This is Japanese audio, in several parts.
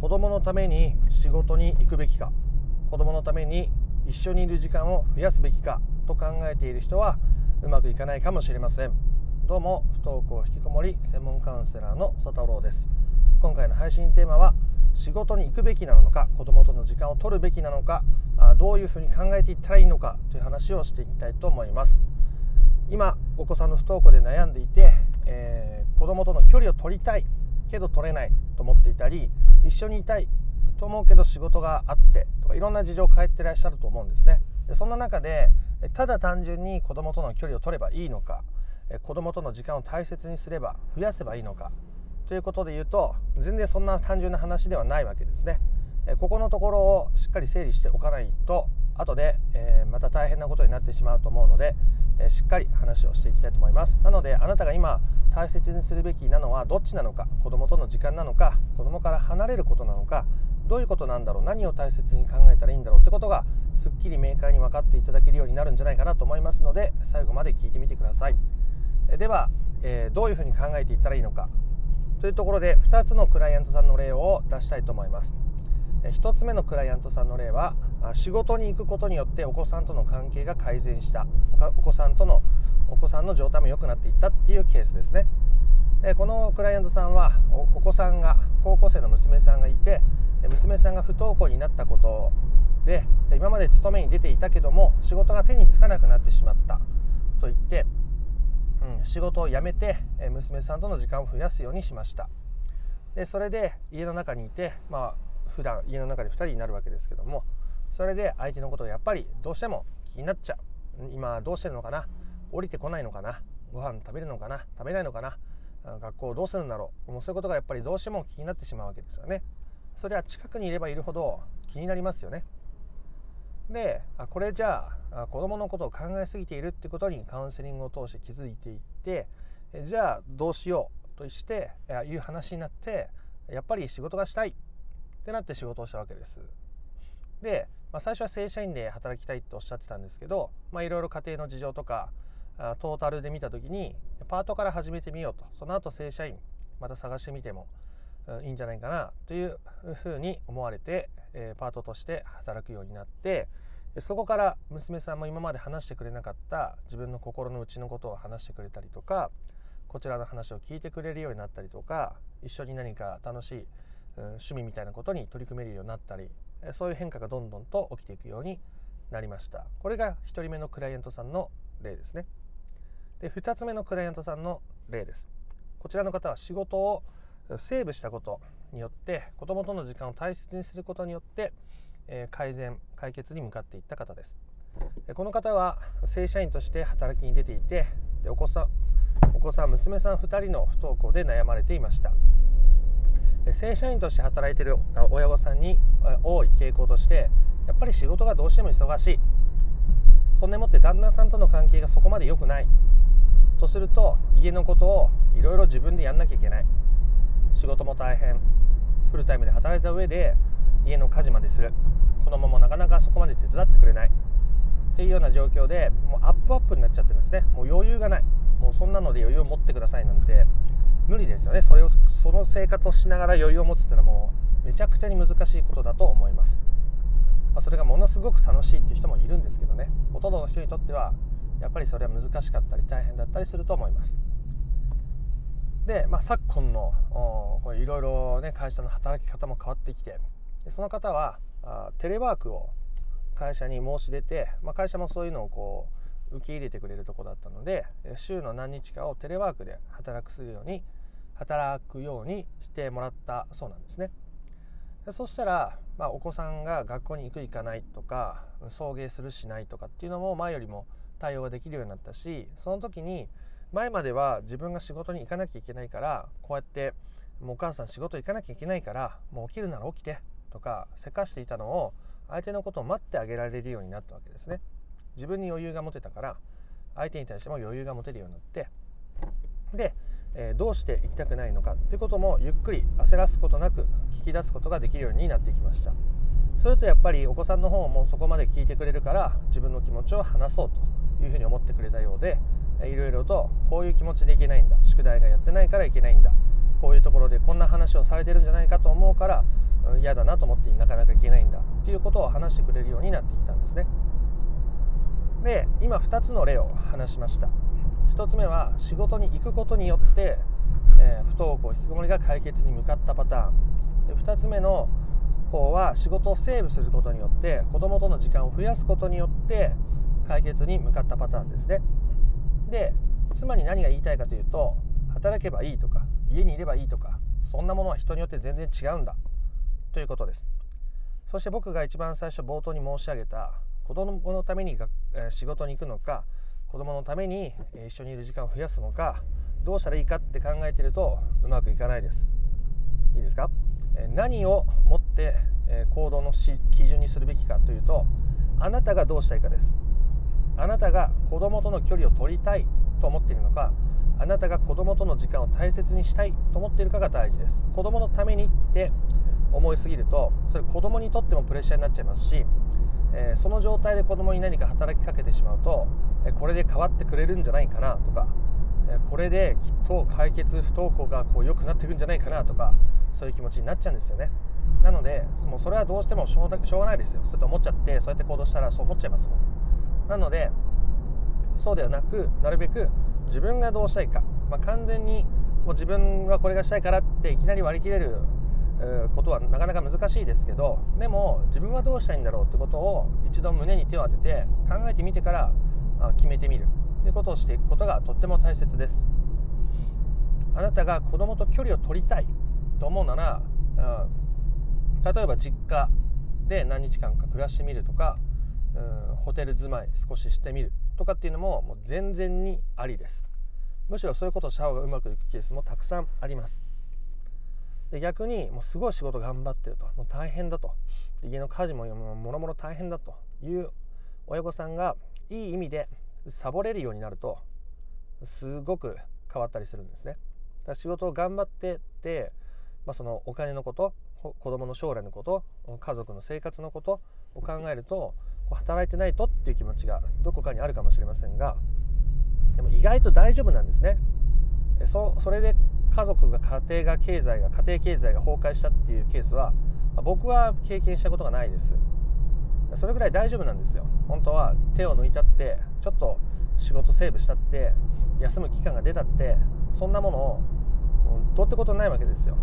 子供のために仕事に行くべきか子供のために一緒にいる時間を増やすべきかと考えている人はうまくいかないかもしれません。どうも不登校引きこもり専門カウンセラーの佐太郎です。今回の配信テーマは仕事に行くべきなのか子供との時間を取るべきなのかどういうふうに考えていったらいいのかという話をしていきたいと思います。今お子さんの不登校で悩んでいて、えー、子供との距離を取りたいけど取れないと思っていたり一緒にいたいと思うけど仕事があってとかいろんな事情を変えてらっしゃると思うんですね。でそんな中でただ単純に子供との距離を取ればいいのか子供との時間を大切にすれば増やせばいいのかということで言うと全然そんな単純な話ではないわけですね。ここのところをしっかり整理しておかないと後で、えまた大変なことになってしまうと思うので、えしっかり話をしていきたいと思います。なのであなたが今大切にするべきなのはどっちなのか子供との時間なのか子供から離れることなのかどういうことなんだろう何を大切に考えたらいいんだろうってことがすっきり明快に分かっていただけるようになるんじゃないかなと思いますので最後まで聞いてみてください。では、えー、どういうふうに考えていったらいいのか。というところで2つのクライアントさんの例を出したいと思います。1つ目のクライアントさんの例は仕事に行くことによってお子さんとの関係が改善した。お子さんとのお子さんの状態も良くなっていったっていうケースですね。このクライアントさんはお子さんが高校生の娘さんがいて娘さんが不登校になったことで今まで勤めに出ていたけども仕事が手につかなくなってしまった。と言って、うん、仕事を辞めて娘さんとの時間を増やすようにしました。でそれで家の中にいて、まあ、普段家の中で2人になるわけですけどもそれで相手のことがやっぱりどうしても気になっちゃう。今どうしてるのかな？降りてこないのかな？ご飯食べるのかな？食べないのかな？学校どうするんだろう？もうそういうことがやっぱりどうしても気になってしまうわけですよね。それは近くにいればいるほど気になりますよね。でこれじゃあ子供のことを考えすぎているってことにカウンセリングを通して気づいていってじゃあどうしようとしていう話になってやっぱり仕事がしたいってなって仕事をしたわけです。で、まあ、最初は正社員で働きたいっておっしゃってたんですけどいろいろ家庭の事情とかトータルで見た時にパートから始めてみようと。その後正社員また探してみてもいいんじゃないかなというふうに思われて、パートとして働くようになってそこから娘さんも今まで話してくれなかった自分の心の内のことを話してくれたりとかこちらの話を聞いてくれるようになったりとか一緒に何か楽しい趣味みたいなことに取り組めるようになったりそういう変化がどんどんと起きていくようになりました。これが1人目のクライアントさんの例ですね。で2つ目のクライアントさんの例です。こちらの方は仕事をセーブしたことによって子供との時間を大切にすることによって、え改善解決に向かっていった方です。この方は正社員として働きに出ていてでお子さんお子さん娘さん2人の不登校で悩まれていました。正社員として働いている親御さんに多い傾向としてやっぱり仕事がどうしても忙しい。そんでもって旦那さんとの関係がそこまで良くない。とすると家のことをいろいろ自分でやんなきゃいけない。仕事も大変。フルタイムで働いた上で家の家事までする。子供もなかなかそこまで手伝ってくれない。っていうような状況でもうアップアップになっちゃってるんですね。もう余裕がない。もうそんなので余裕を持ってくださいなんて。無理ですよね。それをその生活をしながら余裕を持つっていうのはもうめちゃくちゃに難しいことだと思います、まあ、それがものすごく楽しいっていう人もいるんですけどね。ほとんどの人にとってはやっぱりそれは難しかったり大変だったりすると思います。で、まあ、昨今のいろいろね会社の働き方も変わってきてその方はあテレワークを会社に申し出て、まあ、会社もそういうのをこう受け入れてくれるとこだったので週の何日かをテレワークで働くするように働くようにしてもらったそうなんですね。でそしたら、まあ、お子さんが学校に行く行かないとか送迎するしないとかっていうのも前よりも対応ができるようになったしその時に前までは自分が仕事に行かなきゃいけないからこうやってもうお母さん仕事行かなきゃいけないからもう起きるなら起きてとかせかしていたのを相手のことを待ってあげられるようになったわけですね自分に余裕が持てたから相手に対しても余裕が持てるようになってでえ、どうして行きたくないのかということもゆっくり焦らすことなく聞き出すことができるようになってきました。それとやっぱりお子さんの方もそこまで聞いてくれるから自分の気持ちを話そうというふうに思ってくれたようでいろいろとこういう気持ちでいけないんだ。宿題がやってないからいけないんだ。こういうところでこんな話をされてるんじゃないかと思うから嫌だなと思ってなかなか行けないんだ。っていうことを話してくれるようになっていったんですね。で今2つの例を話しました。1つ目は仕事に行くことによって、えー、不登校引きこもりが解決に向かったパターン。で2つ目の方は仕事をセーブすることによって子供との時間を増やすことによって解決に向かったパターンですね。でつまり何が言いたいかというと働けばいいとか家にいればいいとかそんなものは人によって全然違うんだ。ということです。そして僕が一番最初冒頭に申し上げた子供のために仕事に行くのか子供のために一緒にいる時間を増やすのかどうしたらいいかって考えているとうまくいかないです。いいですか？何をもって行動の基準にするべきかというとあなたがどうしたいかです。あなたが子供との距離を取りたいと思っているのかあなたが子供との時間を大切にしたいと思っているかが大事です。子供のためにって思いすぎるとそれ子供にとってもプレッシャーになっちゃいますし、えー、その状態で子供に何か働きかけてしまうと、えこれで変わってくれるんじゃないかなとか、えこれできっと解決不登校がこう良くなっていくんじゃないかなとかそういう気持ちになっちゃうんですよね。なのでもうそれはどうしてもしょうしょうがないですよ。そうやって思っちゃってそうやって行動したらそう思っちゃいますもん。なのでそうではなくなるべく自分がどうしたいか、まあ、完全にもう自分はこれがしたいからっていきなり割り切れることはなかなか難しいですけどでも自分はどうしたいんだろうってことを一度胸に手を当てて考えてみてから決めてみる。ということをしていくことがとっても大切です。あなたが子供と距離を取りたいと思うなら例えば実家で何日間か暮らしてみるとかうんホテル住まい少ししてみるとかっていうのももう全然にありです。むしろそういうことをした方がうまくいくケースもたくさんあります。で逆にもうすごい仕事頑張ってるともう大変だと家の家事ももろもろ大変だという親御さんがいい意味でサボれるようになるとすごく変わったりするんですね。だ仕事を頑張ってって、まあ、そのお金のこと子供の将来のこと家族の生活のことを考えると働いてないとっていう気持ちがどこかにあるかもしれませんがでも意外と大丈夫なんですね。そそれで家族が家庭が経済が家庭経済が崩壊したっていうケースは僕は経験したことがないです。それぐらい大丈夫なんですよ。本当は手を抜いたってちょっと仕事セーブしたって休む期間が出たってそんなものをどうってことないわけですよ、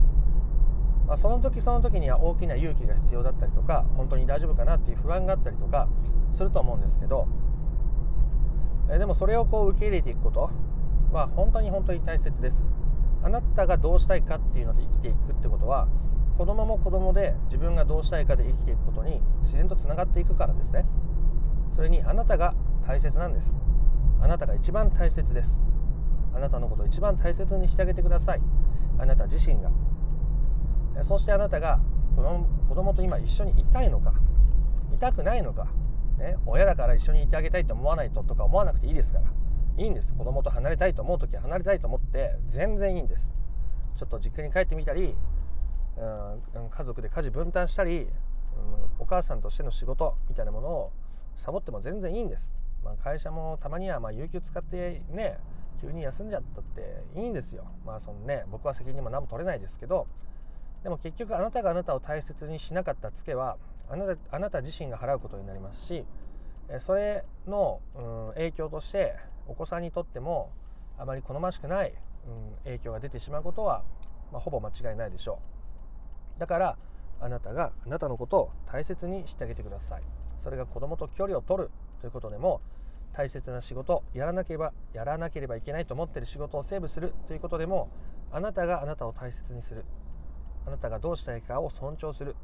まあ、その時その時には大きな勇気が必要だったりとか本当に大丈夫かなっていう不安があったりとかすると思うんですけどえでもそれをこう受け入れていくことは本当に本当に大切です。あなたがどうしたいかっていうので生きていくってことは子供も子供で自分がどうしたいかで生きていくことに自然とつながっていくからですね。それにあなたが大切なんです。あなたが一番大切です。あなたのことを一番大切にしてあげてください。あなた自身が。そしてあなたが子供子供と今一緒にいたいのかいたくないのか、ね、親だから一緒にいてあげたいと思わないととか思わなくていいですから。いいんです。子供と離れたいと思う時は離れたいと思って全然いいんです。ちょっと実家に帰ってみたり、うん、家族で家事分担したり、うん、お母さんとしての仕事みたいなものをサボっても全然いいんです、まあ、会社もたまにはま有給使ってね急に休んじゃったっていいんですよ。まあそのね僕は責任も何も取れないですけどでも結局あなたがあなたを大切にしなかったツケはあなたあなた自身が払うことになりますしそれの、うん、影響としてお子さんにとってもあまり好ましくない、うん、影響が出てしまうことは、まあ、ほぼ間違いないでしょう。だからあなたがあなたのことを大切にしてあげてください。それが子供と距離を取るということでも大切な仕事やらなければやらなければいけないと思っている仕事をセーブするということでもあなたがあなたを大切にする。あなたがどうしたいかを尊重する。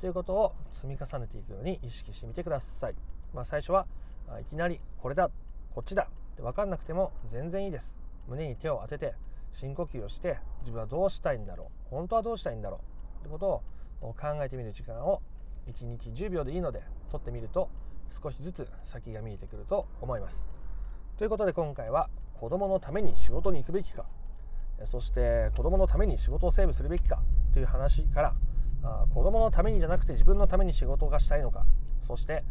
ということを積み重ねていくように意識してみてください、まあ、最初はいきなりこれだこっちだ。って分かんなくても全然いいです。胸に手を当てて深呼吸をして自分はどうしたいんだろう。本当はどうしたいんだろう。ってことを考えてみる時間を1日10秒でいいので取ってみると少しずつ先が見えてくると思います。ということで今回は子供のために仕事に行くべきかそして子供のために仕事をセーブするべきかという話からあ子供のためにじゃなくて自分のために仕事がしたいのかそして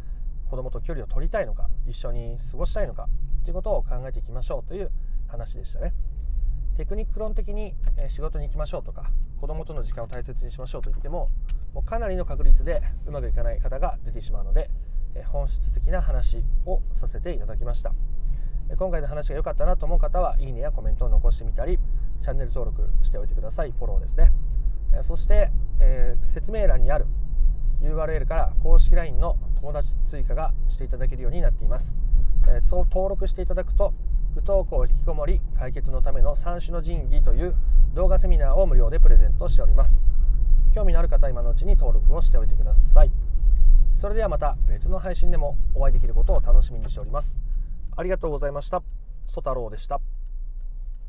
子供と距離を取りたいのか一緒に過ごしたいのかということを考えていきましょうという話でしたね。テクニック論的に仕事に行きましょうとか子供との時間を大切にしましょうと言ってももうかなりの確率でうまくいかない方が出てしまうので本質的な話をさせていただきました。今回の話が良かったなと思う方はいいねやコメントを残してみたりチャンネル登録しておいてください。フォローですね。そして、えー、説明欄にある URL から公式 LINE の友達追加がしていただけるようになっています、えー、そう登録していただくと不登校引きこもり解決のための三種の神器という動画セミナーを無料でプレゼントしております。興味のある方は今のうちに登録をしておいてください。それではまた別の配信でもお会いできることを楽しみにしております。ありがとうございました。ソ太郎でした。